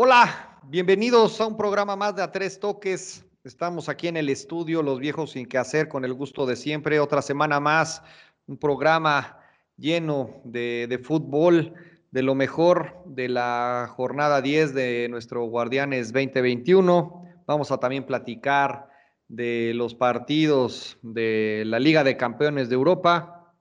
Hola, bienvenidos a un programa más de A Tres Toques. Estamos aquí en el estudio, los viejos sin qué hacer, con el gusto de siempre. Otra semana más, un programa lleno de, de fútbol, de lo mejor de la jornada 10 de nuestro Guardianes 2021. Vamos a también platicar de los partidos de la Liga de Campeones de Europa.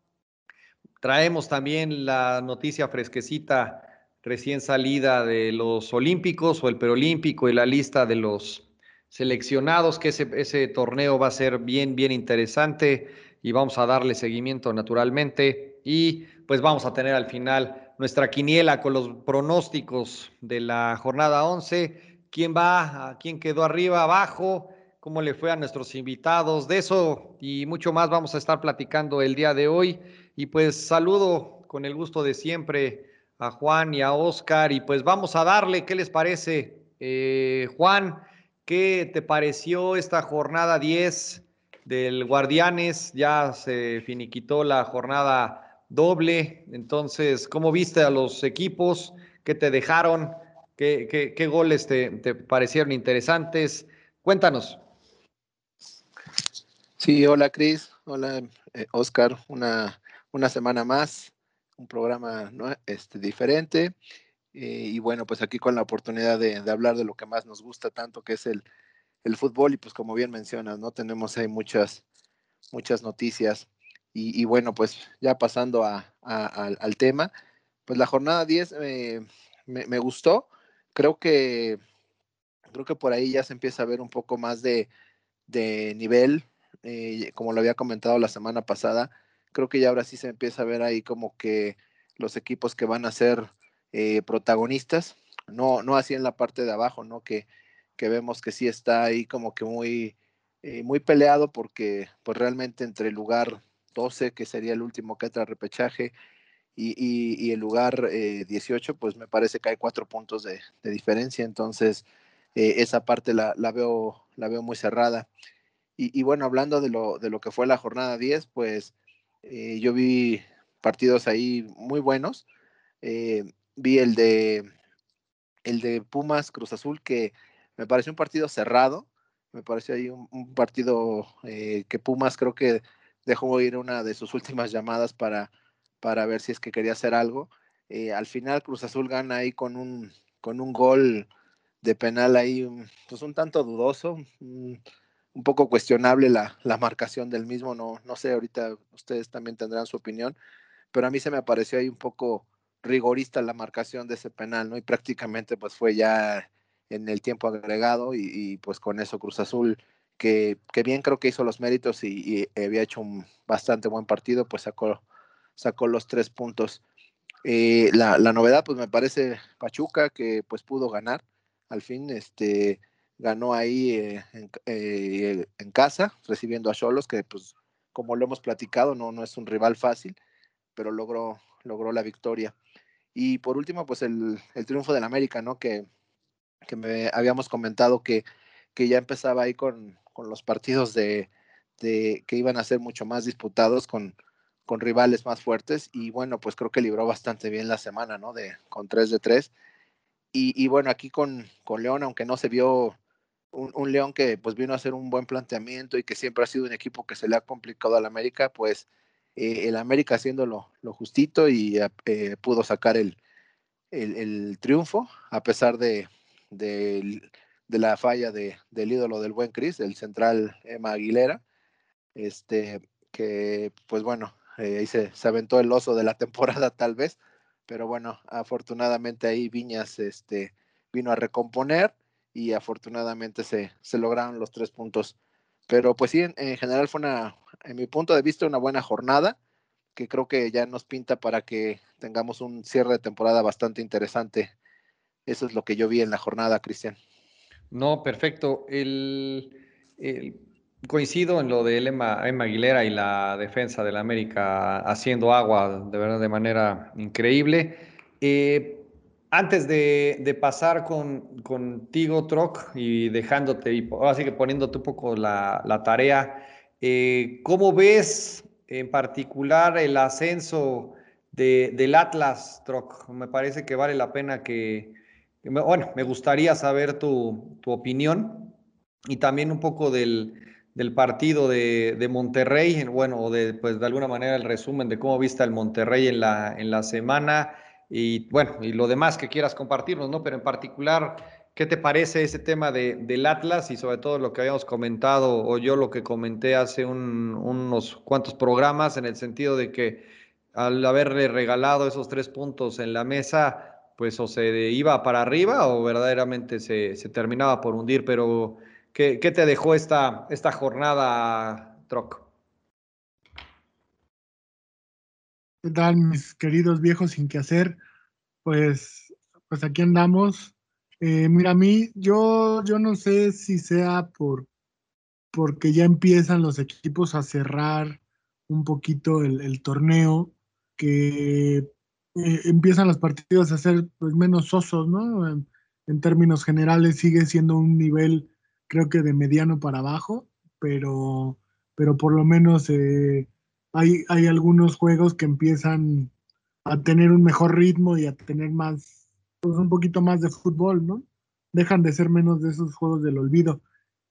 Traemos también la noticia fresquecita recién salida de los Olímpicos o el Perolímpico y la lista de los seleccionados, que ese, torneo va a ser bien, bien interesante y vamos a darle seguimiento naturalmente. Y pues vamos a tener al final nuestra quiniela con los pronósticos de la jornada 11. ¿Quién va? ¿Quién quedó arriba, abajo? ¿Cómo le fue a nuestros invitados? De eso y mucho más vamos a estar platicando el día de hoy. Y pues saludo con el gusto de siempre a Juan y a Oscar. Y pues vamos a darle, ¿qué les parece? Eh, Juan, ¿qué te pareció esta jornada 10 del Guardianes? Ya se finiquitó la jornada doble. Entonces, ¿cómo viste a los equipos? ¿Qué te dejaron? ¿Qué, qué, qué goles te, te, parecieron interesantes? Cuéntanos. Sí, hola Cris, hola eh, Oscar, una, una semana más un programa ¿no? este, diferente. Eh, y bueno, pues aquí con la oportunidad de, hablar de lo que más nos gusta tanto, que es el, el, fútbol. Y pues como bien mencionas, ¿no? Tenemos ahí muchas, muchas noticias. Y, bueno, pues ya pasando a, al, tema, pues la jornada 10 eh, me, me, gustó. Creo que, creo que por ahí ya se empieza a ver un poco más de, de nivel. Eh, como lo había comentado la semana pasada, creo que ya ahora sí se empieza a ver ahí como que los equipos que van a ser eh, protagonistas, no, no así en la parte de abajo, ¿no? Que, que vemos que sí está ahí como que muy, eh, muy peleado porque pues realmente entre el lugar 12, que sería el último que entra repechaje, y, y, el lugar eh, 18, pues me parece que hay cuatro puntos de, de diferencia, entonces eh, esa parte la, la, veo, la veo muy cerrada. Y, y, bueno, hablando de lo, de lo que fue la jornada 10, pues eh, yo vi partidos ahí muy buenos. Eh, vi el de el de Pumas Cruz Azul, que me pareció un partido cerrado. Me pareció ahí un, partido eh, que Pumas creo que dejó ir una de sus últimas llamadas para, para ver si es que quería hacer algo. Al final Cruz Azul gana ahí con un, con un gol de penal ahí, pues un tanto dudoso, un, un poco cuestionable la, la, marcación del mismo, no, no sé, ahorita ustedes también tendrán su opinión, pero a mí se me pareció ahí un poco rigorista la marcación de ese penal, ¿no? Y prácticamente pues fue ya en el tiempo agregado y, y pues con eso Cruz Azul, que, que, bien creo que hizo los méritos y, y había hecho un bastante buen partido, pues sacó, sacó los tres puntos. Eh, la, la, novedad pues me parece Pachuca, que pues pudo ganar al fin, este, ganó ahí eh, en, eh, en, casa, recibiendo a Cholos, que pues como lo hemos platicado, no, no es un rival fácil, pero logró, logró la victoria. Y por último, pues el, el triunfo del América, ¿no? Que, que me habíamos comentado que, que ya empezaba ahí con, con los partidos de, de, que iban a ser mucho más disputados con, con rivales más fuertes. Y bueno, pues creo que libró bastante bien la semana, ¿no? De, con 3 de 3. Y, y, bueno, aquí con, con León, aunque no se vio un, un, León que pues vino a hacer un buen planteamiento y que siempre ha sido un equipo que se le ha complicado al América, pues eh, el América haciendo lo, justito y eh, pudo sacar el, el, triunfo a pesar de, de, de la falla de, del ídolo del buen Cris, el central Emma Aguilera, este, que pues bueno, eh, ahí se, se aventó el oso de la temporada tal vez, pero bueno, afortunadamente ahí Viñas este, vino a recomponer y afortunadamente se, se lograron los tres puntos. Pero pues sí, en, en, general fue una, en mi punto de vista, una buena jornada que creo que ya nos pinta para que tengamos un cierre de temporada bastante interesante. Eso es lo que yo vi en la jornada, Cristian. No, perfecto. El, coincido en lo de Emma, Emma Aguilera y la defensa del América haciendo agua de verdad de manera increíble. Eh, antes de, de pasar con, contigo, Troc, y dejándote, y así que poniéndote un poco la, la tarea, eh, ¿cómo ves en particular el ascenso de, del Atlas, Troc? Me parece que vale la pena que, bueno, me gustaría saber tu, opinión y también un poco del, partido de, Monterrey, bueno, de, pues de alguna manera el resumen de cómo viste el Monterrey en la, en la semana y bueno, y lo demás que quieras compartirnos, ¿no? Pero en particular, ¿qué te parece ese tema de, del Atlas y sobre todo lo que habíamos comentado o yo lo que comenté hace unos cuantos programas en el sentido de que al haberle regalado esos tres puntos en la mesa, pues o se iba para arriba o verdaderamente se, terminaba por hundir. Pero, ¿qué, te dejó esta, esta jornada, Troc? ¿Qué tal, mis queridos viejos sin qué hacer? Pues, pues aquí andamos. Eh, mira, a mí, yo, yo no sé si sea por porque ya empiezan los equipos a cerrar un poquito el, torneo, que eh, empiezan los partidos a ser pues, menos osos, ¿no? En, términos generales sigue siendo un nivel, creo que de mediano para abajo, pero, pero por lo menos eh, hay, algunos juegos que empiezan a tener un mejor ritmo y a tener más, pues un poquito más de fútbol, ¿no? Dejan de ser menos de esos juegos del olvido.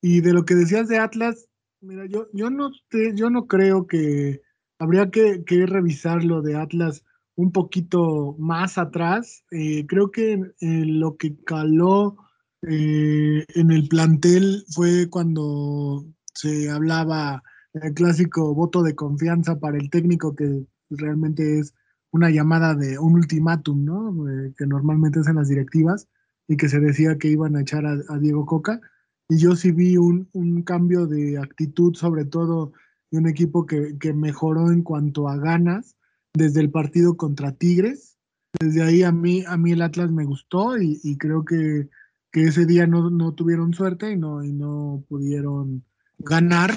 Y de lo que decías de Atlas, mira, yo, yo, no, te, yo no creo que habría que, que revisar lo de Atlas un poquito más atrás. Eh, creo que eh, lo que caló eh, en el plantel fue cuando se hablaba el clásico voto de confianza para el técnico, que realmente es una llamada de un ultimátum, ¿no? que normalmente es en las directivas y que se decía que iban a echar a, Diego Coca. Y yo sí vi un, cambio de actitud, sobre todo de un equipo que, que mejoró en cuanto a ganas desde el partido contra Tigres. Desde ahí a mí, a mí el Atlas me gustó y, creo que, ese día no, tuvieron suerte y no, y no pudieron ganar,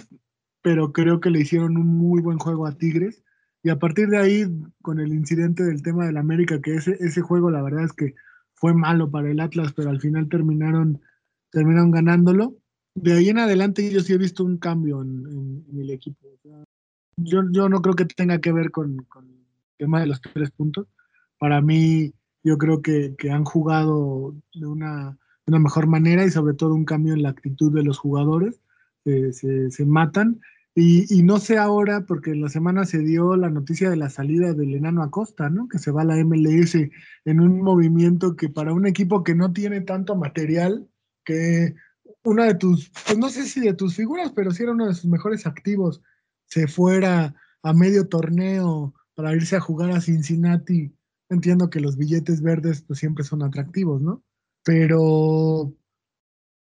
pero creo que le hicieron un muy buen juego a Tigres. Y a partir de ahí, con el incidente del tema del América, que ese, ese juego la verdad es que fue malo para el Atlas, pero al final terminaron, terminaron ganándolo. De ahí en adelante yo sí he visto un cambio en, el equipo. Yo, yo no creo que tenga que ver con tema de los tres puntos. Para mí, yo creo que, han jugado de una, mejor manera y sobre todo un cambio en la actitud de los jugadores. Se, matan. Y, no sé ahora, porque la semana se dio la noticia de la salida del enano Acosta, ¿no? Que se va a la MLS en un movimiento que para un equipo que no tiene tanto material, que una de tus, pues no sé si de tus figuras, pero sí era uno de sus mejores activos, se fuera a medio torneo para irse a jugar a Cincinnati. Entiendo que los billetes verdes pues siempre son atractivos, ¿no? Pero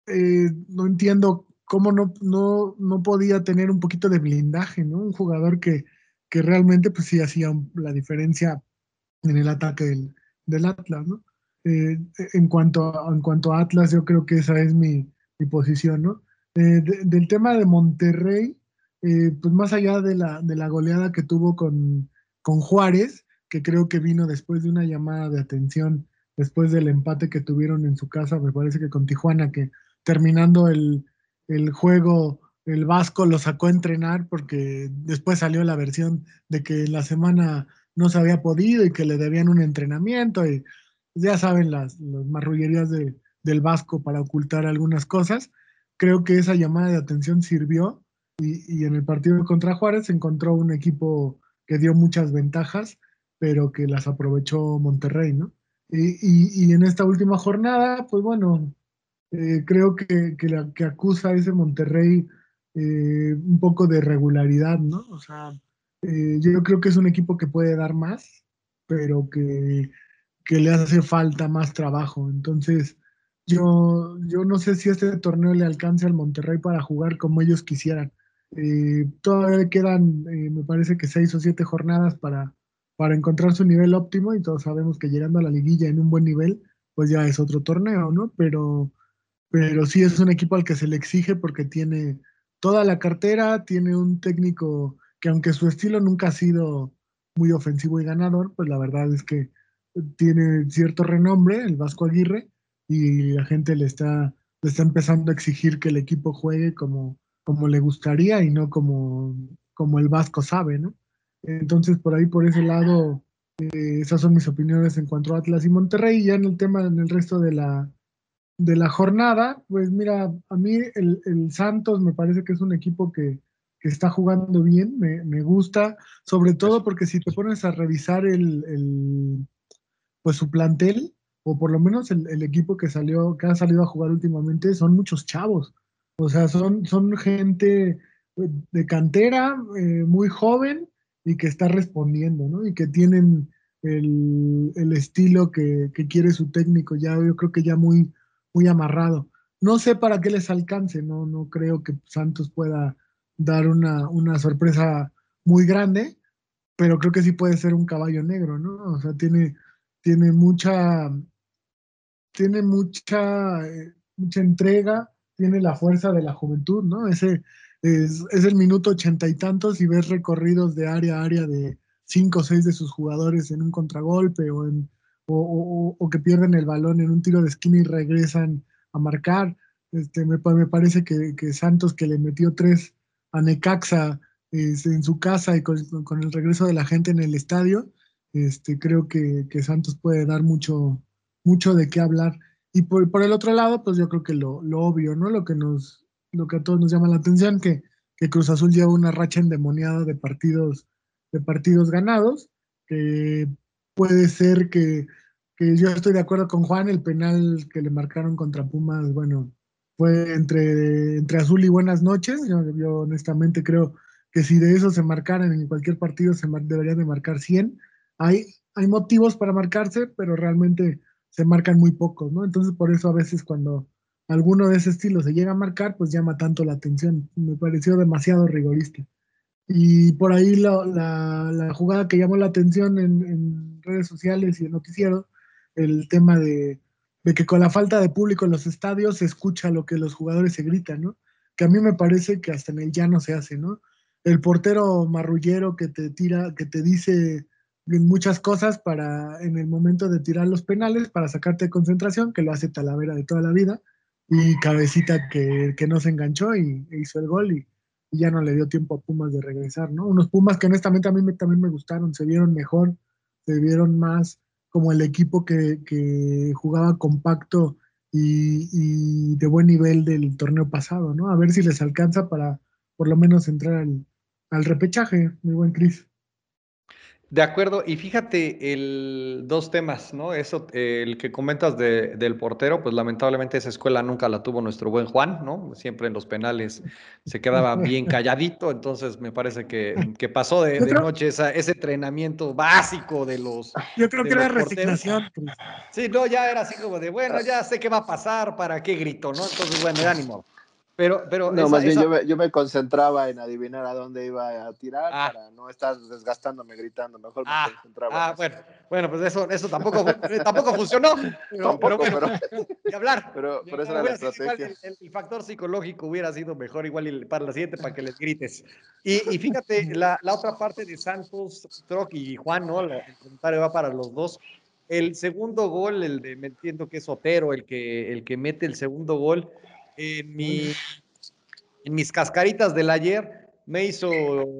eh, no entiendo cómo no, no, no, podía tener un poquito de blindaje, ¿no? Un jugador que, que realmente pues sí hacía la diferencia en el ataque del, del Atlas, ¿no? Eh, en, cuanto a, en cuanto Atlas, yo creo que esa es mi, mi posición, ¿no? Eh, del tema de Monterrey, pues más allá de la, de la goleada que tuvo con, con Juárez, que creo que vino después de una llamada de atención, después del empate que tuvieron en su casa, me parece que con Tijuana, que terminando el, juego, el Vasco lo sacó a entrenar porque después salió la versión de que la semana no se había podido y que le debían un entrenamiento y ya saben las, marrullerías del Vasco para ocultar algunas cosas. Creo que esa llamada de atención sirvió y, y en el partido contra Juárez encontró un equipo que dio muchas ventajas, pero que las aprovechó Monterrey, ¿no? Y, y, en esta última jornada, pues bueno, eh, creo que, que, la, que acusa a ese Monterrey eh, un poco de regularidad, ¿no? O sea, eh, yo creo que es un equipo que puede dar más, pero que, que le hace falta más trabajo. Entonces, yo, yo no sé si este torneo le alcance al Monterrey para jugar como ellos quisieran. Eh, todavía quedan, eh, me parece que seis o siete jornadas para, para encontrar su nivel óptimo y todos sabemos que llegando a la liguilla en un buen nivel, pues ya es otro torneo, ¿no? Pero, pero sí es un equipo al que se le exige porque tiene toda la cartera, tiene un técnico que aunque su estilo nunca ha sido muy ofensivo y ganador, pues la verdad es que tiene cierto renombre, el Vasco Aguirre, y la gente le está, le está empezando a exigir que el equipo juegue como, como le gustaría y no como, como el Vasco sabe, ¿no? Entonces, por ahí, por ese lado, Eh, esas son mis opiniones en cuanto a Atlas y Monterrey. Y ya en el tema, en el resto de la, de la jornada, pues mira, a mí el, el Santos me parece que es un equipo que, que está jugando bien, me, me, gusta, sobre todo porque si te pones a revisar el, el pues su plantel, o por lo menos el, el, equipo que salió, que ha salido a jugar últimamente, son muchos chavos. O sea, son, son gente de cantera, eh, muy joven y que está respondiendo, ¿no? Y que tienen el, el estilo que, que, quiere su técnico, ya yo creo que ya muy, muy amarrado. No sé para qué les alcance, no, no creo que Santos pueda dar una, una sorpresa muy grande, pero creo que sí puede ser un caballo negro, ¿no? O sea, tiene, tiene mucha, tiene mucha, eh, mucha entrega, tiene la fuerza de la juventud, ¿no? Ese es, es el minuto ochenta y tantos y ves recorridos de área a área de cinco o seis de sus jugadores en un contragolpe o, en, o, que pierden el balón en un tiro de esquina y regresan a marcar. Este, me, me parece que, que, Santos, que le metió tres a Necaxa este, en su casa y con, con, el regreso de la gente en el estadio, este, creo que, que Santos puede dar mucho, mucho de qué hablar. Y por, por, el otro lado, pues yo creo que lo, lo, obvio, ¿no? Lo que nos, lo que a todos nos llama la atención, que, que Cruz Azul lleva una racha endemoniada de partidos, de partidos ganados, que puede ser que, yo estoy de acuerdo con Juan, el penal que le marcaron contra Pumas, bueno, fue entre, entre azul y buenas noches. Yo, honestamente creo que si de eso se marcaran en cualquier partido, se deberían de marcar 100. Hay, hay motivos para marcarse, pero realmente se marcan muy pocos, ¿no? Entonces, por eso a veces cuando alguno de ese estilo se llega a marcar, pues llama tanto la atención. Me pareció demasiado rigorista. Y por ahí la, la, jugada que llamó la atención en, redes sociales y en noticiero, el tema de, que con la falta de público en los estadios se escucha lo que los jugadores se gritan, ¿no? Que a mí me parece que hasta en el llano se hace, ¿no? El portero marrullero que te tira, que te dice muchas cosas para en el momento de tirar los penales para sacarte de concentración, que lo hace Talavera de toda la vida, y Cabecita que, que no se enganchó y e hizo el gol y, y, ya no le dio tiempo a Pumas de regresar, ¿no? Unos Pumas que honestamente a mí me, también me gustaron, se vieron mejor, se vieron más como el equipo que, que jugaba compacto y, de buen nivel del torneo pasado, ¿no? A ver si les alcanza para por lo menos entrar al, al repechaje, mi buen Cris. De acuerdo, y fíjate, el, dos temas, ¿no? Eso, eh, el que comentas de, del portero, pues lamentablemente esa escuela nunca la tuvo nuestro buen Juan, ¿no? Siempre en los penales se quedaba bien calladito, entonces me parece que, que pasó de, de noche esa, ese entrenamiento básico de los. Yo creo que era resignación. Sí, no, ya era así como de, bueno, ya sé qué va a pasar, para qué grito, ¿no? Entonces, bueno, ánimo. Pero, pero no, esa, más bien esa... yo, me, yo, me, concentraba en adivinar a dónde iba a tirar ah. para no estar desgastándome gritando. Mejor me ah, concentraba. Ah, bueno, bueno, pues eso, eso tampoco, tampoco funcionó. Pero, tampoco, pero, bueno, pero, y hablar. Pero, esa era la estrategia. El, el, factor psicológico hubiera sido mejor igual para la siguiente para que les grites. Y, y fíjate, la, la, otra parte de Santos, Troc y Juan, ¿no? El comentario va para los dos. El segundo gol, el de, me entiendo que es Otero, el que, el que mete el segundo gol en, mi, en mis cascaritas del ayer me hizo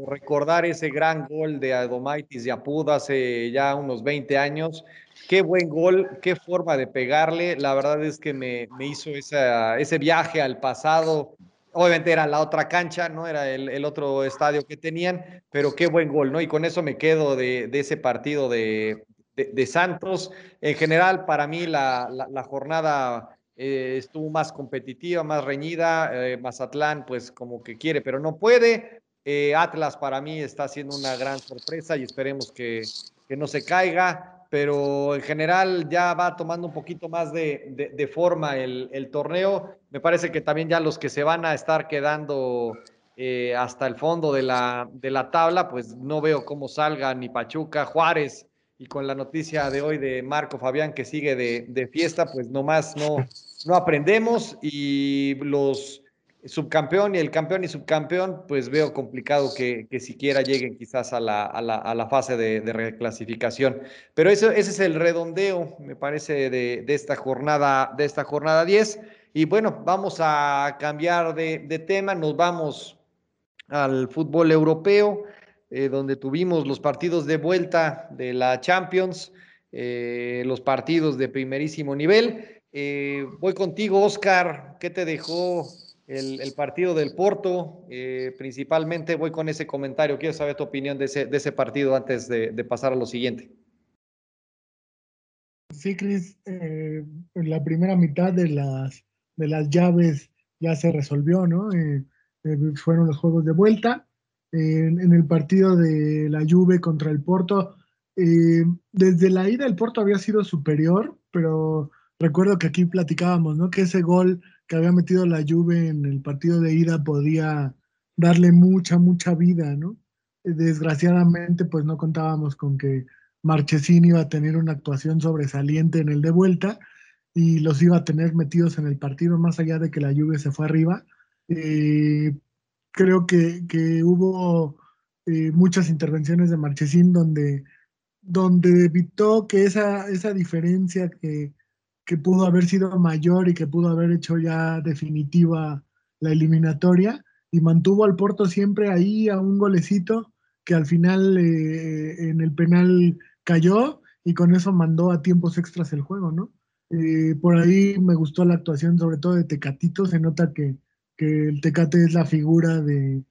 recordar ese gran gol de Adomaitis y Apud hace ya unos 20 años. Qué buen gol, qué forma de pegarle. La verdad es que me, me hizo esa, ese viaje al pasado. Obviamente era la otra cancha, no era el, el, otro estadio que tenían, pero qué buen gol, ¿no? Y con eso me quedo de, de ese partido de, de, de, Santos. En general, para mí la, la, la jornada eh, estuvo más competitiva, más reñida. Eh, Mazatlán, pues como que quiere, pero no puede. Eh, Atlas para mí está siendo una gran sorpresa y esperemos que, que, no se caiga, pero en general ya va tomando un poquito más de, de, de forma el, el, torneo. Me parece que también ya los que se van a estar quedando eh, hasta el fondo de la, de la tabla, pues no veo cómo salga ni Pachuca, Juárez y con la noticia de hoy de Marco Fabián que sigue de, de fiesta, pues nomás no, no aprendemos y los subcampeón y el campeón y subcampeón, pues veo complicado que, que siquiera lleguen quizás a la, a la, a la fase de, de, reclasificación. Pero eso, ese es el redondeo, me parece, de, de, esta jornada, de esta jornada 10. Y bueno, vamos a cambiar de, de tema, nos vamos al fútbol europeo. Eh, donde tuvimos los partidos de vuelta de la Champions, eh, los partidos de primerísimo nivel. Eh, voy contigo, Oscar. ¿Qué te dejó el, partido del Porto? principalmente voy con ese comentario. Quiero saber tu opinión de ese, partido antes de, pasar a lo siguiente. Sí, Cris, la primera mitad de las, de las llaves ya se resolvió, ¿no? fueron los juegos de vuelta en, el partido de la Juve contra el Porto. Eh, desde la ida el Porto había sido superior, pero recuerdo que aquí platicábamos, ¿no? Que ese gol que había metido la Juve en el partido de ida podía darle mucha, mucha vida, ¿no? Desgraciadamente, pues no contábamos con que Marchesini iba a tener una actuación sobresaliente en el de vuelta y los iba a tener metidos en el partido, más allá de que la Juve se fue arriba. Eh, creo que, hubo eh, muchas intervenciones de Marchesín donde, donde evitó que esa, esa diferencia que, pudo haber sido mayor y que pudo haber hecho ya definitiva la eliminatoria y mantuvo al Porto siempre ahí a un golecito que al final eh, en el penal cayó y con eso mandó a tiempos extras el juego, ¿no? Eh, por ahí me gustó la actuación sobre todo de Tecatito, se nota que, que el Tecate es la figura de,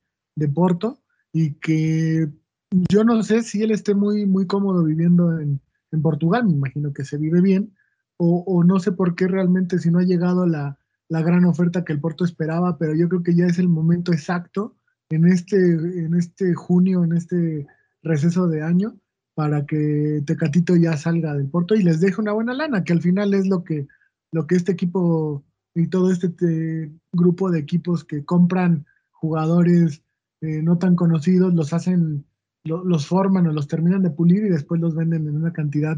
Porto y que yo no sé si él esté muy, muy cómodo viviendo en, Portugal, me imagino que se vive bien, o, no sé por qué realmente si no ha llegado la, gran oferta que el Porto esperaba, pero yo creo que ya es el momento exacto en este, en este junio, en este receso de año, para que Tecatito ya salga del Porto y les deje una buena lana, que al final es lo que, lo que este equipo y todo este grupo de equipos que compran jugadores eh, no tan conocidos, los hacen, los forman o los terminan de pulir y después los venden en una cantidad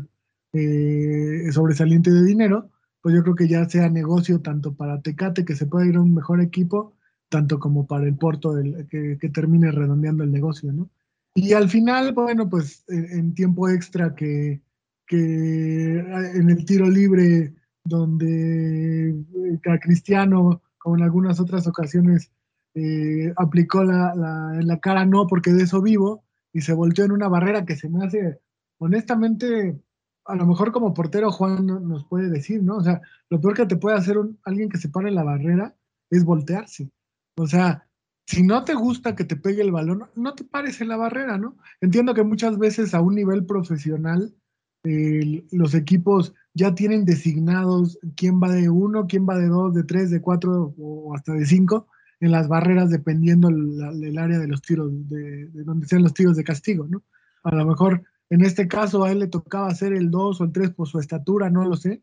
eh, sobresaliente de dinero, pues yo creo que ya sea negocio tanto para Tecate, que se pueda ir a un mejor equipo, tanto como para el Porto, que, termine redondeando el negocio, ¿no? Y al final, bueno, pues en, tiempo extra que, que en el tiro libre donde eh, Cristiano, como en algunas otras ocasiones, eh, aplicó la, la, en la cara no porque de eso vivo y se volteó en una barrera que se me hace, honestamente, a lo mejor como portero Juan nos puede decir, ¿no? O sea, lo peor que te puede hacer alguien que se pare la barrera es voltearse. O sea, si no te gusta que te pegue el balón, no te pares en la barrera, ¿no? Entiendo que muchas veces a un nivel profesional los equipos ya tienen designados quién va de uno, quién va de dos, de tres, de cuatro o hasta de cinco en las barreras dependiendo el, área de los tiros, de, donde sean los tiros de castigo, ¿no? A lo mejor en este caso a él le tocaba hacer el dos o el tres por su estatura, no lo sé,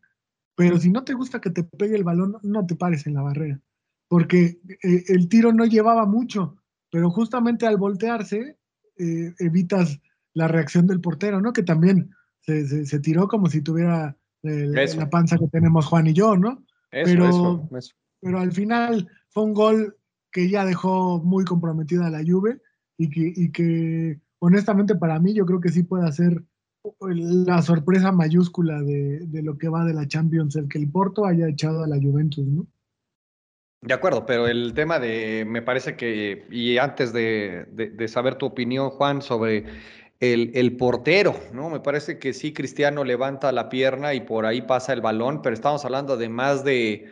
pero si no te gusta que te pegue el balón, no te pares en la barrera, porque eh, el tiro no llevaba mucho, pero justamente al voltearse eh, evitas la reacción del portero, ¿no? Que también se, tiró como si tuviera la panza que tenemos Juan y yo, ¿no? pero, pero al final fue un gol que ya dejó muy comprometida a la Juve y que, y que honestamente para mí yo creo que sí puede ser la sorpresa mayúscula de, lo que va de la Champions, el que el Porto haya echado a la Juventus, ¿no? De acuerdo, pero el tema de, me parece que, y antes de, de saber tu opinión, Juan, sobre el, portero, ¿no? Me parece que sí, Cristiano levanta la pierna y por ahí pasa el balón, pero estamos hablando de más de,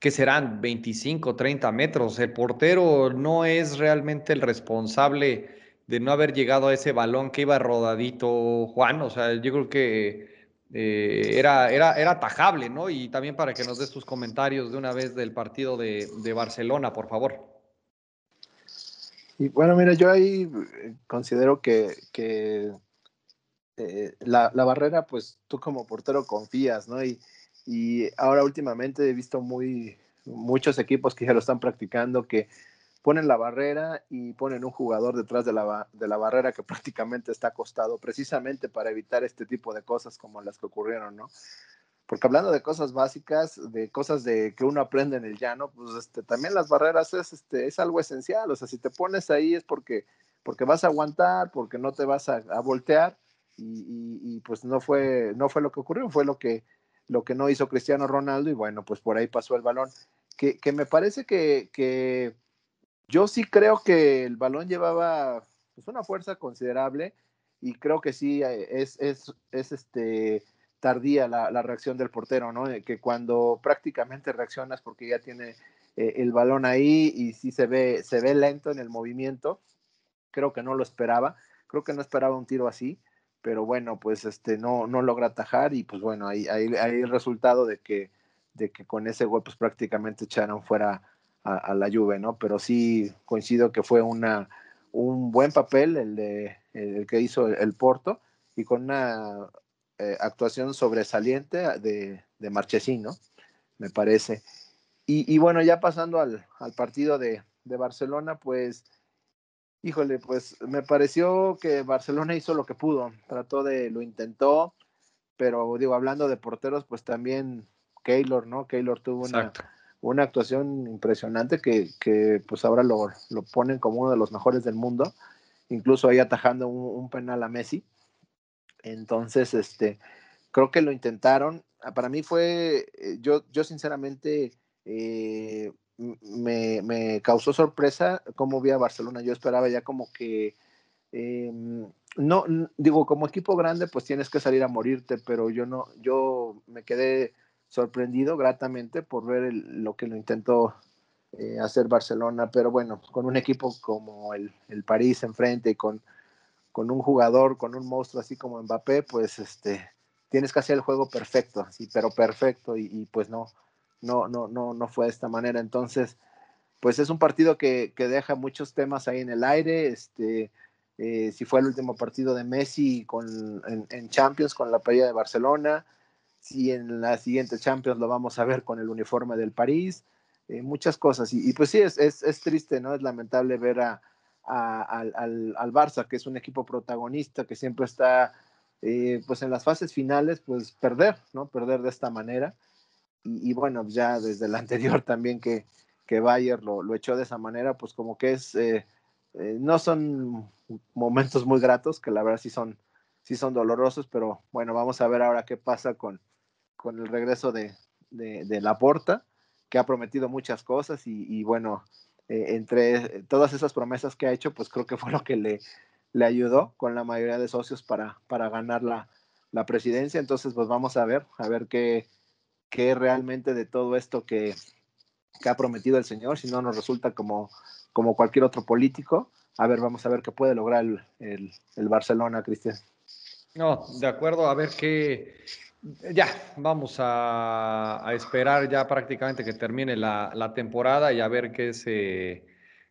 ¿qué serán? 25, 30 metros. El portero no es realmente el responsable de no haber llegado a ese balón que iba rodadito, Juan. O sea, yo creo que eh, era, era, era tajable, ¿no? Y también para que nos des tus comentarios de una vez del partido de, de Barcelona, por favor. Y bueno, mira, yo ahí eh, considero que, eh, la, barrera, pues tú como portero confías, ¿no? Y, y ahora últimamente he visto muy, muchos equipos que ya lo están practicando, que ponen la barrera y ponen un jugador detrás de la, de la barrera que prácticamente está acostado, precisamente para evitar este tipo de cosas como las que ocurrieron, ¿no? Porque hablando de cosas básicas, de cosas de que uno aprende en el llano, pues este, también las barreras es, este, es algo esencial, o sea, si te pones ahí es porque, porque vas a aguantar, porque no te vas a, voltear, y, pues no fue, no fue lo que ocurrió, fue lo que, lo que no hizo Cristiano Ronaldo, y bueno, pues por ahí pasó el balón, que, me parece que, que yo sí creo que el balón llevaba pues una fuerza considerable y creo que sí es, es, es este tardía la, reacción del portero, ¿no? Que cuando prácticamente reaccionas porque ya tiene eh, el balón ahí y sí se ve, se ve lento en el movimiento, creo que no lo esperaba, creo que no esperaba un tiro así, pero bueno, pues este no, no logra atajar y pues bueno, ahí, ahí, ahí el resultado de que, de que con ese gol pues prácticamente echaron fuera a, la Juve, ¿no? Pero sí coincido que fue una, un buen papel el, de, el que hizo el Porto y con una eh, actuación sobresaliente de, de Marchesín, ¿no? Me parece. Y, bueno, ya pasando al, partido de, Barcelona, pues, híjole, pues me pareció que Barcelona hizo lo que pudo, trató de, lo intentó, pero digo, hablando de porteros, pues también Keylor, ¿no? Keylor tuvo una, una, actuación impresionante que, que pues ahora lo, lo, ponen como uno de los mejores del mundo, incluso ahí atajando un penal a Messi. Entonces, este, creo que lo intentaron. Ah, para mí fue, eh, yo, yo sinceramente eh, me, causó sorpresa cómo vi a Barcelona. Yo esperaba ya como que, em, no, digo, como equipo grande, pues tienes que salir a morirte, pero yo no, yo me quedé sorprendido gratamente por ver lo que lo intentó eh, hacer Barcelona, pero bueno, con un equipo como el, el París enfrente y con con un jugador, con un monstruo así como Mbappé, pues este, tienes que hacer el juego perfecto, sí, pero perfecto, y, pues no, no, no, no, no fue de esta manera. Entonces, pues es un partido que, deja muchos temas ahí en el aire. Este, eh, si fue el último partido de Messi con, en, Champions con la playa de Barcelona, si en la siguiente Champions lo vamos a ver con el uniforme del París, eh, muchas cosas. Y, y, pues sí, es, es, es, triste, ¿no? Es lamentable ver a, al, al, Barça, que es un equipo protagonista, que siempre está eh, pues en las fases finales, pues perder, ¿no? Perder de esta manera. Y, bueno, ya desde el anterior también que, que Bayer lo, lo, echó de esa manera, pues como que es, eh, eh, no son momentos muy gratos, que la verdad sí son, sí son dolorosos, pero bueno, vamos a ver ahora qué pasa con, con el regreso de, de, de Laporta, que ha prometido muchas cosas y bueno, eh, entre todas esas promesas que ha hecho, pues creo que fue lo que le, le ayudó con la mayoría de socios para, para ganar la, la presidencia. Entonces, pues vamos a ver, a ver qué, qué realmente de todo esto que, que, ha prometido el señor, si no nos resulta como, como cualquier otro político. A ver, vamos a ver qué puede lograr el, el, el Barcelona, Cristian. No, de acuerdo, a ver qué, ya, vamos a, esperar ya prácticamente que termine la, temporada y a ver qué se,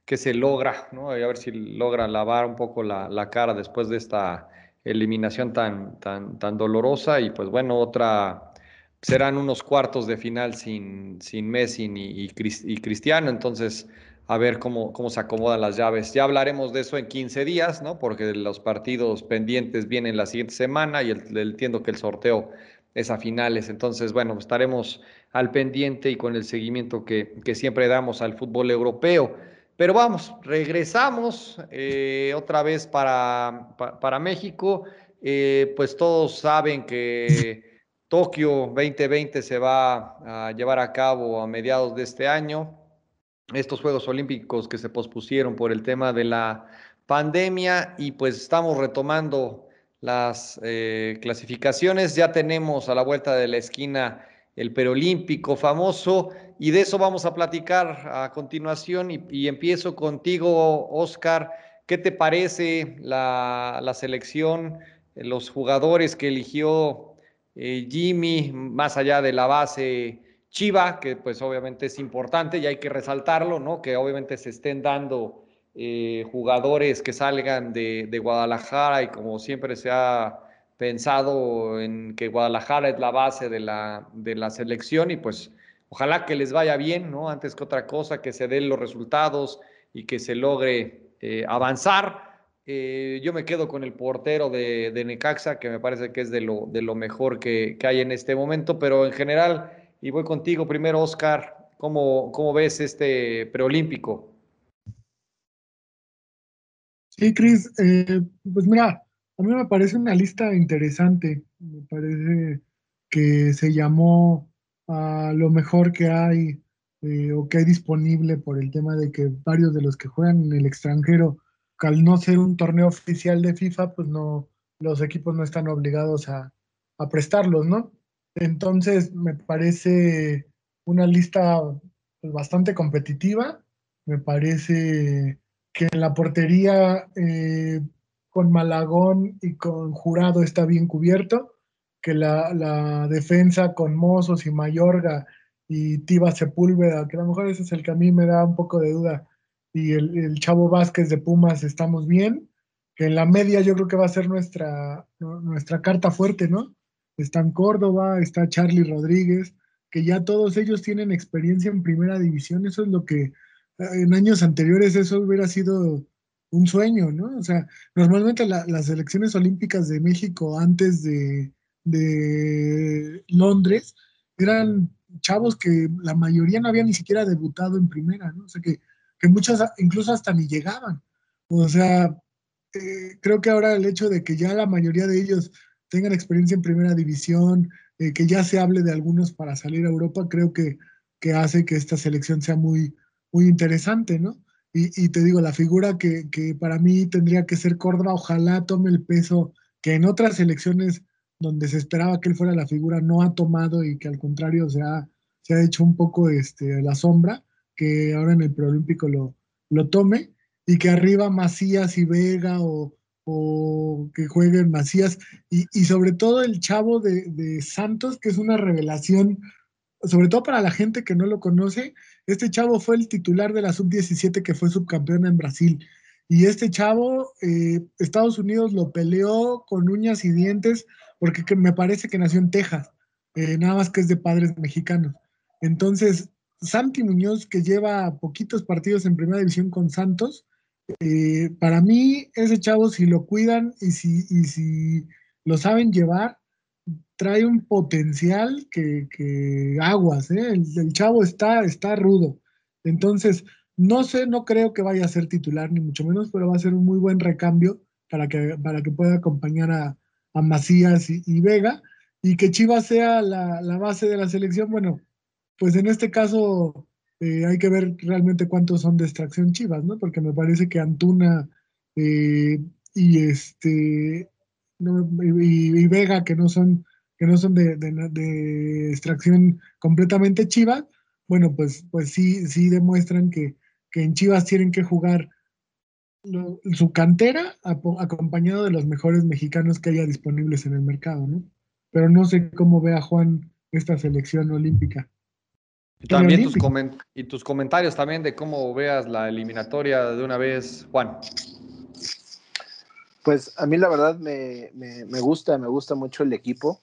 qué se logra, ¿no? Y a ver si logra lavar un poco la, cara después de esta eliminación tan, tan, tan dolorosa. Y pues bueno, otra, serán unos cuartos de final sin, sin Messi y, y Cristiano, entonces a ver cómo, cómo se acomodan las llaves. Ya hablaremos de eso en 15 días, ¿no? Porque los partidos pendientes vienen la siguiente semana y entiendo que el sorteo es a finales. Entonces, bueno, estaremos al pendiente y con el seguimiento que, siempre damos al fútbol europeo. Pero vamos, regresamos eh, otra vez para, para, México. Eh, pues todos saben que Tokio 2020 se va a llevar a cabo a mediados de este año. Estos Juegos Olímpicos que se pospusieron por el tema de la pandemia y pues estamos retomando las eh, clasificaciones. Ya tenemos a la vuelta de la esquina el perolímpico famoso y de eso vamos a platicar a continuación y, empiezo contigo, Oscar. ¿Qué te parece la, selección, los jugadores que eligió eh, Jimmy, más allá de la base Chiva, que pues obviamente es importante y hay que resaltarlo, ¿no? Que obviamente se estén dando eh, jugadores que salgan de, Guadalajara y como siempre se ha pensado en que Guadalajara es la base de la, de la selección y pues ojalá que les vaya bien, ¿no? Antes que otra cosa, que se den los resultados y que se logre eh, avanzar. Eh, yo me quedo con el portero de, Necaxa, que me parece que es de lo, de lo mejor que, que, hay en este momento, pero en general, y voy contigo primero, Oscar, ¿cómo, cómo ves este preolímpico? Sí, Cris, eh, pues mira, a mí me parece una lista interesante. Me parece que se llamó a lo mejor que hay eh, o que hay disponible por el tema de que varios de los que juegan en el extranjero al no ser un torneo oficial de FIFA, pues no, los equipos no están obligados a, a prestarlos, ¿no? Entonces, me parece una lista pues, bastante competitiva. Me parece que la portería eh, con Malagón y con Jurado está bien cubierto, que la, defensa con Mozos y Mayorga y Tiba Sepúlveda, que a lo mejor ese es el que a mí me da un poco de duda, y el, Chavo Vázquez de Pumas estamos bien, que en la media yo creo que va a ser nuestra, nuestra carta fuerte, ¿no? Está en Córdoba, está Charlie Rodríguez, que ya todos ellos tienen experiencia en primera división, eso es lo que en años anteriores eso hubiera sido un sueño, ¿no? O sea, normalmente las elecciones olímpicas de México antes de, Londres eran chavos que la mayoría no había ni siquiera debutado en primera, ¿no? O sea, que, que muchos incluso hasta ni llegaban. O sea, eh, creo que ahora el hecho de que ya la mayoría de ellos tengan experiencia en primera división, eh, que ya se hable de algunos para salir a Europa, creo que, que hace que esta selección sea muy, muy interesante, ¿no? Y, te digo, la figura que, para mí tendría que ser Córdoba, ojalá tome el peso que en otras selecciones donde se esperaba que él fuera la figura no ha tomado y que al contrario se ha, se ha hecho un poco este, la sombra, que ahora en el preolímpico lo, lo tome y que arriba Macías y Vega o, que jueguen Macías y, sobre todo el chavo de, Santos, que es una revelación, sobre todo para la gente que no lo conoce, este chavo fue el titular de la sub-17 que fue subcampeona en Brasil. Y este chavo, eh, Estados Unidos lo peleó con uñas y dientes porque me parece que nació en Texas, eh, nada más que es de padres mexicanos. Entonces, Santi Muñoz, que lleva poquitos partidos en primera división con Santos, eh, para mí, ese chavo, si lo cuidan y si, si lo saben llevar, trae un potencial que, aguas, ¿eh? el, chavo está, está rudo. Entonces, no sé, no creo que vaya a ser titular, ni mucho menos, pero va a ser un muy buen recambio para que, para que pueda acompañar a, Macías y, Vega y que Chivas sea la, la base de la selección. Bueno, pues en este caso eh, hay que ver realmente cuántos son de extracción chivas, ¿no? Porque me parece que Antuna eh, y este y, Vega, que no son, que no son de, extracción completamente chivas, bueno, pues, pues sí, sí demuestran que, en Chivas tienen que jugar su cantera acompañado de los mejores mexicanos que haya disponibles en el mercado, ¿no? Pero no sé cómo ve a Juan esta selección olímpica. Y también tus, y tus comentarios también de cómo veas la eliminatoria de una vez, Juan. Pues a mí la verdad me, gusta, me gusta mucho el equipo.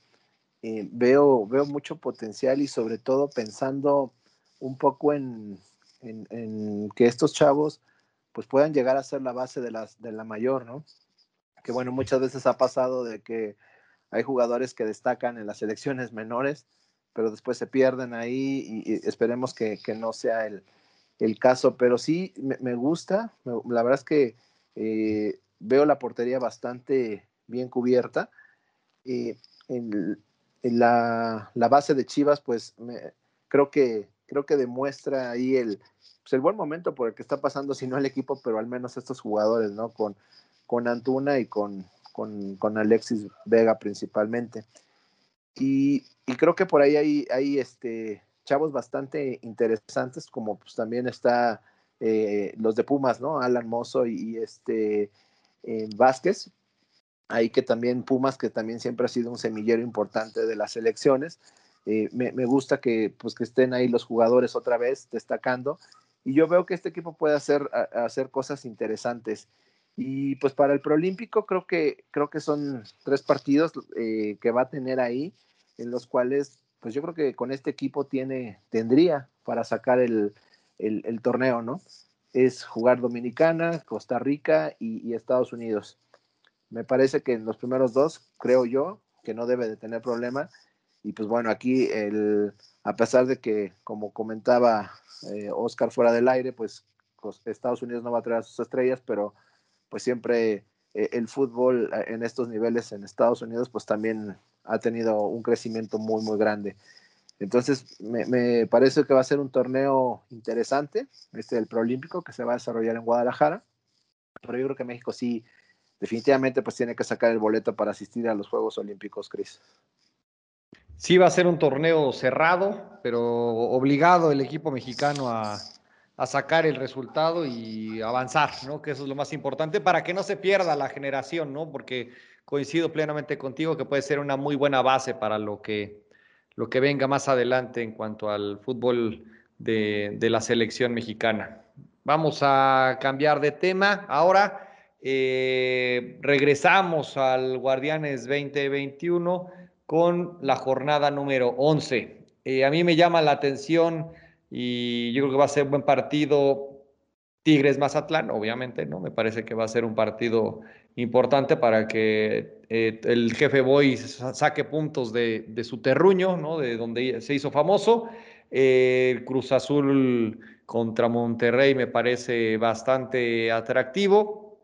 Eh, veo, veo mucho potencial y sobre todo pensando un poco en, que estos chavos pues puedan llegar a ser la base de, las, de la mayor, ¿no? Que bueno, muchas veces ha pasado de que hay jugadores que destacan en las selecciones menores pero después se pierden ahí y, esperemos que, no sea el, caso. Pero sí, me, gusta, la verdad es que eh, veo la portería bastante bien cubierta. en, la, base de Chivas, pues creo, que, creo que demuestra ahí el, pues, el buen momento por el que está pasando, si no el equipo, pero al menos estos jugadores, ¿no? Con, con Antuna y con, con, con Alexis Vega principalmente. Y, creo que por ahí hay, hay este, chavos bastante interesantes, como pues también está eh, los de Pumas, ¿no? Alan Mozo y, este eh, Vázquez. Ahí que también Pumas, que también siempre ha sido un semillero importante de las elecciones. Eh, me, gusta que, pues, que estén ahí los jugadores otra vez destacando. Y yo veo que este equipo puede hacer, hacer cosas interesantes. Y pues para el Proolímpico creo que, creo que son tres partidos que va a tener ahí en los cuales, pues yo creo que con este equipo tiene, tendría para sacar el, torneo, ¿no? Es jugar Dominicana, Costa Rica y, Estados Unidos. Me parece que en los primeros dos, creo yo, que no debe de tener problema. Y pues bueno, aquí el, a pesar de que, como comentaba eh, Oscar fuera del aire, pues, Estados Unidos no va a traer a sus estrellas, pero pues siempre eh, el fútbol en estos niveles en Estados Unidos, pues también ha tenido un crecimiento muy, muy grande. Entonces, me, parece que va a ser un torneo interesante, este del Proolímpico, que se va a desarrollar en Guadalajara. pero yo creo que México sí, definitivamente pues tiene que sacar el boleto para asistir a los Juegos Olímpicos, Cris. Sí, va a ser un torneo cerrado, pero obligado el equipo mexicano a, a sacar el resultado y avanzar, ¿no? Que eso es lo más importante para que no se pierda la generación, ¿no? Porque coincido plenamente contigo que puede ser una muy buena base para lo que, lo que venga más adelante en cuanto al fútbol de, la selección mexicana. Vamos a cambiar de tema. Ahora eh, regresamos al Guardianes 2021 con la jornada número 11. Eh, a mí me llama la atención y yo creo que va a ser un buen partido. Tigres Mazatlán, obviamente, ¿no? Me parece que va a ser un partido importante para que eh, el jefe Boy saque puntos de, su terruño, ¿no? De donde se hizo famoso. Eh, Cruz Azul contra Monterrey me parece bastante atractivo.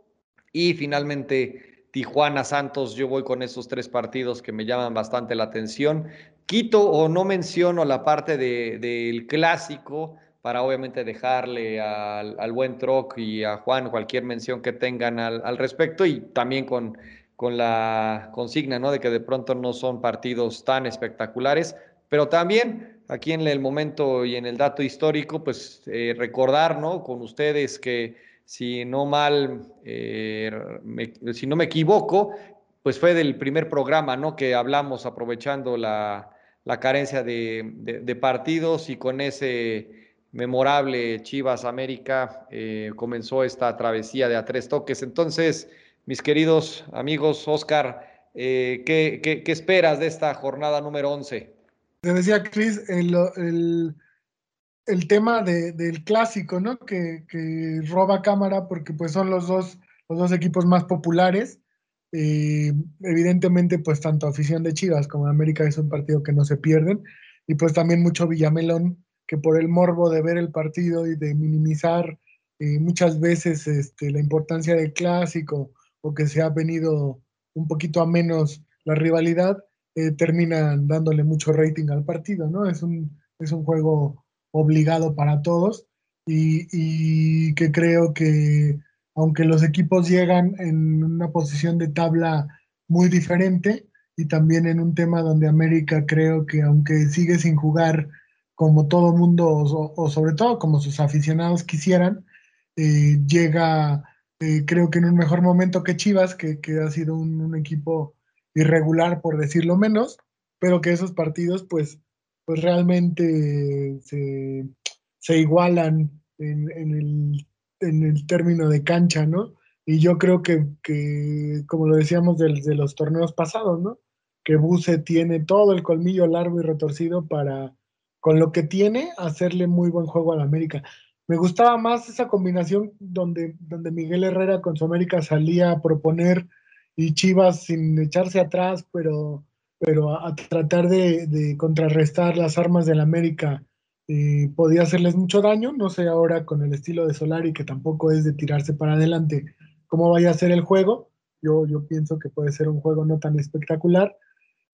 Y finalmente Tijuana Santos, yo voy con esos tres partidos que me llaman bastante la atención quito o no menciono la parte del de, clásico para obviamente dejarle al, al, buen Troc y a Juan cualquier mención que tengan al, al, respecto y también con, con la consigna, ¿no? De que de pronto no son partidos tan espectaculares, pero también aquí en el momento y en el dato histórico, pues eh, recordar, ¿no? Con ustedes que si no mal, eh, me, si no me equivoco, pues fue del primer programa, ¿no? Que hablamos aprovechando la, la carencia de, de, de, partidos y con ese memorable Chivas América eh, comenzó esta travesía de a tres toques. Entonces, mis queridos amigos, Oscar, eh, ¿qué, esperas de esta jornada número 11? Te decía, Cris, el, tema de, del clásico, ¿no? Que, roba cámara porque pues son los dos, los dos equipos más populares eh, evidentemente, pues tanto afición de Chivas como de América es un partido que no se pierden. Y pues también mucho Villamelón, que por el morbo de ver el partido y de minimizar eh, muchas veces este, la importancia del clásico o que se ha venido un poquito a menos la rivalidad, eh, terminan dándole mucho rating al partido, ¿no? Es un, es un juego obligado para todos y, y que creo que aunque los equipos llegan en una posición de tabla muy diferente y también en un tema donde América creo que aunque sigue sin jugar como todo mundo o, sobre todo como sus aficionados quisieran, eh, llega eh, creo que en un mejor momento que Chivas, que, que ha sido un, un, equipo irregular por decirlo menos, pero que esos partidos pues, pues realmente se, se igualan en, en el en el término de cancha, ¿no? Y yo creo que, que como lo decíamos de, de, los torneos pasados, ¿no? Que Buse tiene todo el colmillo largo y retorcido para, con lo que tiene, hacerle muy buen juego a la América. Me gustaba más esa combinación donde, donde Miguel Herrera con su América salía a proponer y Chivas sin echarse atrás, pero, pero a, tratar de, de, contrarrestar las armas del América eh, podía hacerles mucho daño. No sé ahora con el estilo de Solari, que tampoco es de tirarse para adelante, cómo vaya a ser el juego. Yo, yo pienso que puede ser un juego no tan espectacular,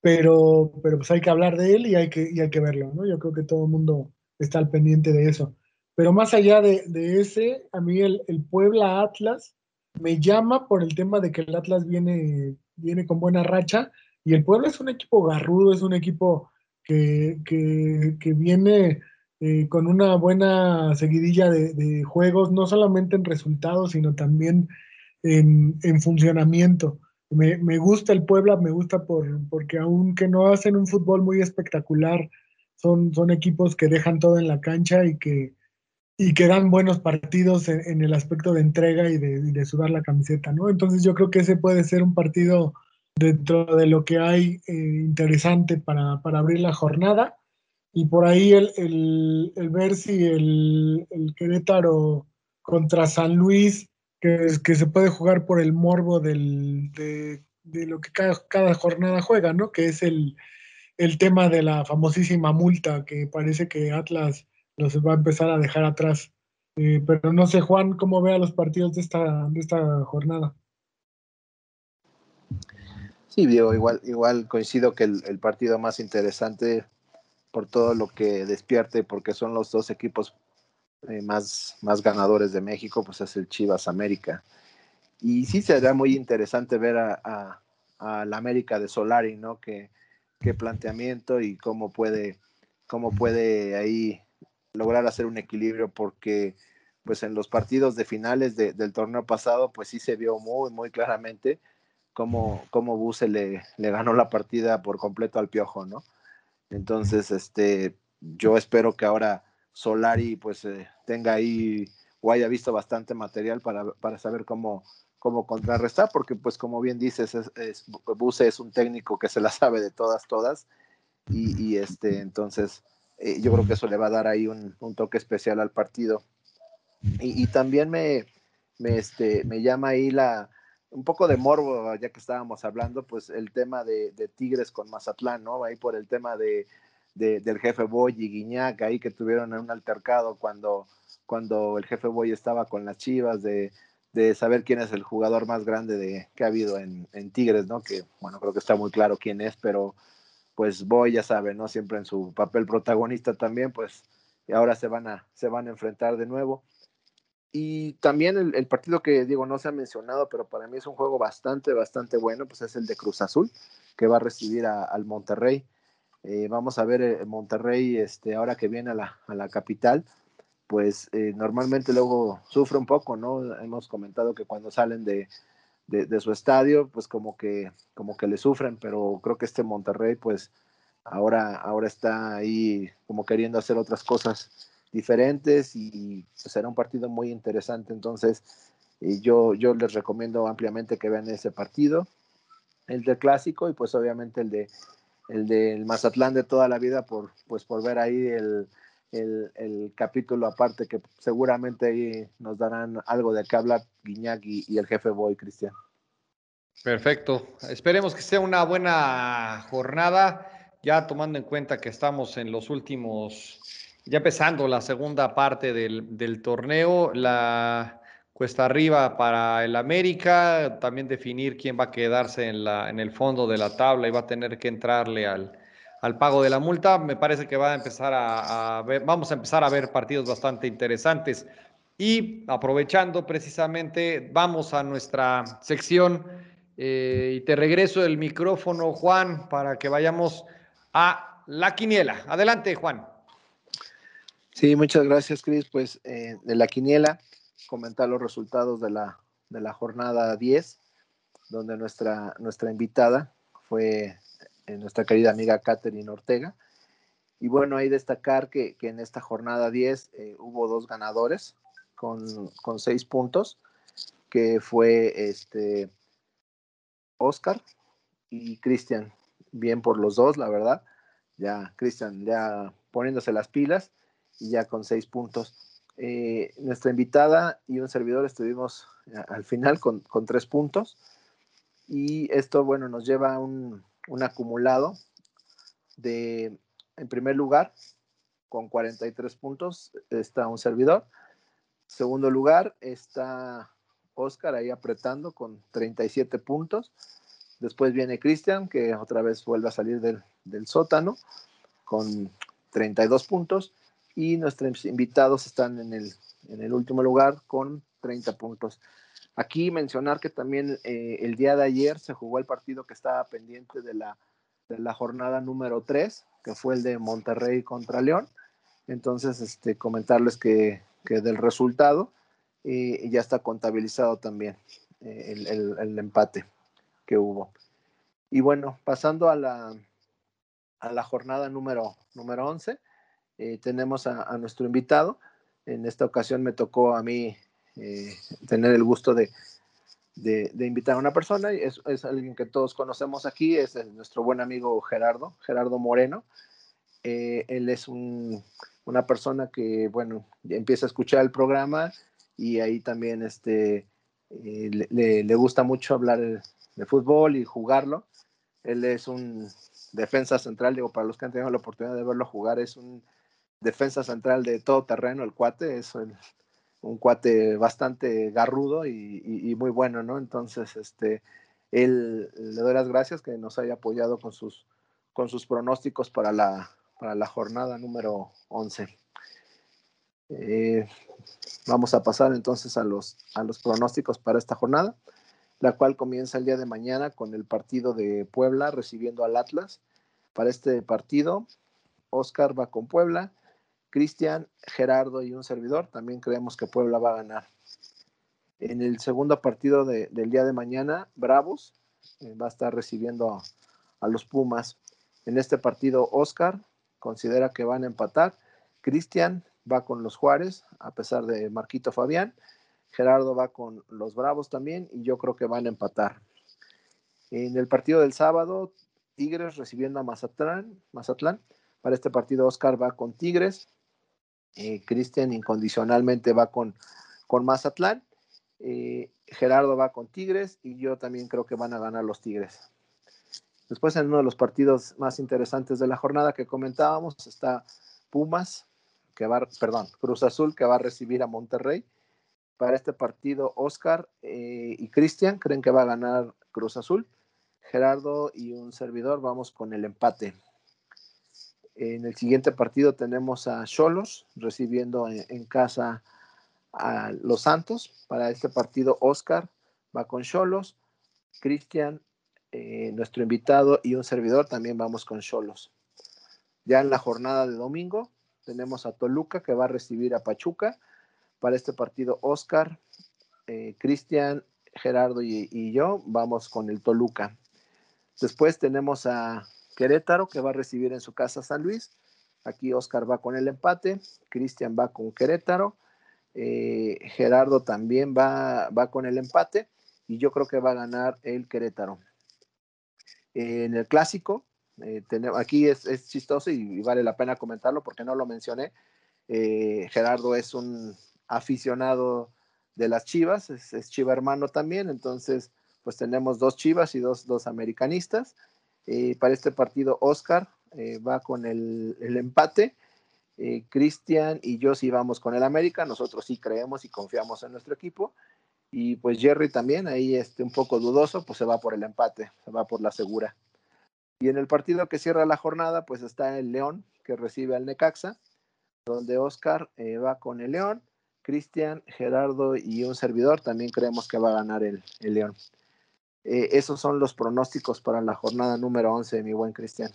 pero, pero pues hay que hablar de él y hay que, y hay que verlo, ¿no? Yo creo que todo el mundo está al pendiente de eso. Pero más allá de, de ese, a mí el, el, Puebla Atlas me llama por el tema de que el Atlas viene, viene con buena racha y el Puebla es un equipo garrudo, es un equipo que, que, que viene eh, con una buena seguidilla de, de, juegos, no solamente en resultados, sino también en, en funcionamiento. Me, me, gusta el Puebla, me gusta por, porque aunque no hacen un fútbol muy espectacular, son, son equipos que dejan todo en la cancha y que, y que dan buenos partidos en, el aspecto de entrega y de, de, sudar la camiseta, ¿no? Entonces yo creo que ese puede ser un partido dentro de lo que hay eh, interesante para, para abrir la jornada y por ahí el, el, el ver si el, el, Querétaro contra San Luis, que, que se puede jugar por el morbo del, de, de, lo que cada, cada, jornada juega, ¿no? Que es el, el tema de la famosísima multa, que parece que Atlas los va a empezar a dejar atrás. Eh, pero no sé, Juan, cómo vea los partidos de esta, de esta jornada. Sí, Diego, igual, igual coincido que el, el partido más interesante por todo lo que despierte, porque son los dos equipos eh, más, más ganadores de México, pues es el Chivas América. Y sí será muy interesante ver a, a, la América de Solari, ¿no? Que, qué planteamiento y cómo puede, cómo puede ahí lograr hacer un equilibrio, porque pues en los partidos de finales del torneo pasado, pues sí se vio muy, muy claramente cómo, cómo Buse le, le ganó la partida por completo al Piojo, ¿no? Entonces, este, yo espero que ahora Solari pues eh, tenga ahí o haya visto bastante material para, para saber cómo, cómo contrarrestar, porque pues como bien dices, es, Buse es un técnico que se la sabe de todas, todas, y, este, entonces eh, yo creo que eso le va a dar ahí un, un toque especial al partido. Y, y también me, me, este, me llama ahí la, un poco de morbo, ya que estábamos hablando, pues el tema de, de Tigres con Mazatlán, ¿no? Ahí por el tema de, del jefe Boy y Guiñac, ahí que tuvieron un altercado cuando, cuando el jefe Boy estaba con las chivas, de, de saber quién es el jugador más grande de, que ha habido en, en, Tigres, ¿no? Que, bueno, creo que está muy claro quién es, pero pues Boy ya sabe, ¿no? Siempre en su papel protagonista también, pues ahora se van a, se van a enfrentar de nuevo. Y también el, partido que digo no se ha mencionado, pero para mí es un juego bastante, bastante bueno, pues es el de Cruz Azul, que va a recibir al Monterrey. Eh, vamos a ver eh, Monterrey, este, ahora que viene a la, a la capital, pues eh, normalmente luego sufre un poco, ¿no? Hemos comentado que cuando salen de, de, su estadio, pues como que, como que le sufren, pero creo que este Monterrey, pues ahora, ahora está ahí como queriendo hacer otras cosas diferentes y pues, será un partido muy interesante. Entonces, eh, yo, yo les recomiendo ampliamente que vean ese partido, el del clásico y pues obviamente el de el del Mazatlán de toda la vida por pues por ver ahí el, el, capítulo aparte que seguramente ahí nos darán algo de qué hablar Guiñac y, el jefe Boy Cristian. Perfecto. Esperemos que sea una buena jornada, ya tomando en cuenta que estamos en los últimos ya empezando la segunda parte del, torneo, la cuesta arriba para el América, también definir quién va a quedarse en, la, en el fondo de la tabla y va a tener que entrarle al, al pago de la multa. Me parece que va a empezar a, ver, vamos a empezar a ver partidos bastante interesantes. Y aprovechando precisamente, vamos a nuestra sección eh, y te regreso el micrófono, Juan, para que vayamos a la quiniela. Adelante, Juan. Sí, muchas gracias, Cris. Pues eh, de la quiniela, comentar los resultados de la, de la jornada 10, donde nuestra, nuestra invitada fue eh, nuestra querida amiga Catherine Ortega. Y bueno, hay destacar que, que en esta jornada 10 eh, hubo dos ganadores con, con, seis puntos, que fue este Oscar y Cristian. Bien por los dos, la verdad. Ya, Cristian, ya poniéndose las pilas y ya con seis puntos. Eh, nuestra invitada y un servidor estuvimos al final con, tres puntos y esto, bueno, nos lleva a un, acumulado de, en primer lugar, con 43 puntos está un servidor. Segundo lugar está Oscar ahí apretando con 37 puntos. Después viene Cristian, que otra vez vuelve a salir del, del sótano con 32 puntos y nuestros invitados están en el, en el último lugar con 30 puntos. Aquí mencionar que también eh, el día de ayer se jugó el partido que estaba pendiente de la, de la jornada número 3, que fue el de Monterrey contra León. Entonces, este, comentarles que, que del resultado eh, ya está contabilizado también eh, el, el, el, empate que hubo. Y bueno, pasando a la, a la jornada número, número 11, eh, tenemos a, nuestro invitado. En esta ocasión me tocó a mí eh, tener el gusto de, de, invitar a una persona. Y es, es, alguien que todos conocemos aquí, es nuestro buen amigo Gerardo, Gerardo Moreno. Eh, él es un, una persona que, bueno, empieza a escuchar el programa y ahí también este, le, le, gusta mucho hablar de fútbol y jugarlo. Él es un defensa central, digo, para los que han tenido la oportunidad de verlo jugar, es un defensa central de todo terreno, el cuate, es un cuate bastante garrudo y, muy bueno, ¿no? Entonces, este, él le doy las gracias que nos haya apoyado con sus, con sus pronósticos para la, para la jornada número 11. Eh, vamos a pasar entonces a los, a los pronósticos para esta jornada, la cual comienza el día de mañana con el partido de Puebla recibiendo al Atlas. Para este partido, Oscar va con Puebla, Cristian, Gerardo y un servidor. También creemos que Puebla va a ganar. En el segundo partido del día de mañana, Bravos eh, va a estar recibiendo a, los Pumas. En este partido, Oscar considera que van a empatar. Cristian va con los Juárez, a pesar de Marquito Fabián. Gerardo va con los Bravos también y yo creo que van a empatar. En el partido del sábado, Tigres recibiendo a Mazatlán. Mazatlán. Para este partido, Oscar va con Tigres. Eh, Cristian incondicionalmente va con, con Mazatlán. Eh, Gerardo va con Tigres y yo también creo que van a ganar los Tigres. Después en uno de los partidos más interesantes de la jornada que comentábamos está Pumas, que va, perdón, Cruz Azul que va a recibir a Monterrey. Para este partido, Oscar eh, y Cristian creen que va a ganar Cruz Azul. Gerardo y un servidor vamos con el empate. En el siguiente partido tenemos a Cholos recibiendo en, casa a Los Santos. Para este partido, Oscar va con Cholos. Cristian, eh, nuestro invitado y un servidor también vamos con Cholos. Ya en la jornada de domingo tenemos a Toluca que va a recibir a Pachuca. Para este partido, Oscar, eh, Cristian, Gerardo y, yo vamos con el Toluca. Después tenemos a Querétaro, que va a recibir en su casa San Luis. Aquí Oscar va con el empate, Cristian va con Querétaro, eh, Gerardo también va, va con el empate y yo creo que va a ganar el Querétaro. en el clásico, eh, aquí es, chistoso y, vale la pena comentarlo porque no lo mencioné. Eh, Gerardo es un aficionado de las Chivas, es, es, Chiva hermano también, entonces pues tenemos dos Chivas y dos, dos americanistas. Eh, para este partido, Oscar eh, va con el, empate. Eh, Cristian y yo sí vamos con el América. Nosotros sí creemos y confiamos en nuestro equipo. Y pues Jerry también, ahí este, un poco dudoso, pues se va por el empate, se va por la segura. Y en el partido que cierra la jornada, pues está el León, que recibe al Necaxa, donde Oscar va con el León. Cristian, Gerardo y un servidor también creemos que va a ganar el León. Eh, esos son los pronósticos para la jornada número 11, mi buen Cristian.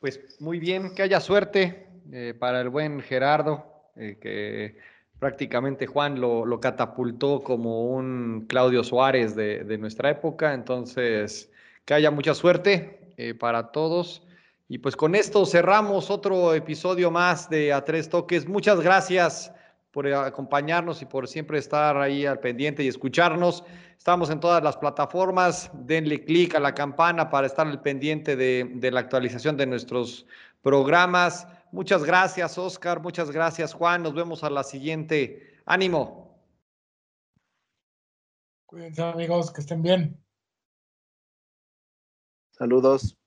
Pues muy bien, que haya suerte eh, para el buen Gerardo, eh, que prácticamente Juan lo, catapultó como un Claudio Suárez de, de, nuestra época, entonces que haya mucha suerte para todos. Y pues con esto cerramos otro episodio más de A Tres Toques. Muchas gracias por acompañarnos y por siempre estar ahí al pendiente y escucharnos. Estamos en todas las plataformas. Denle clic a la campana para estar al pendiente de, de la actualización de nuestros programas. Muchas gracias, Oscar. Muchas gracias, Juan. Nos vemos a la siguiente. Ánimo. Cuídense, amigos, que estén bien. Saludos.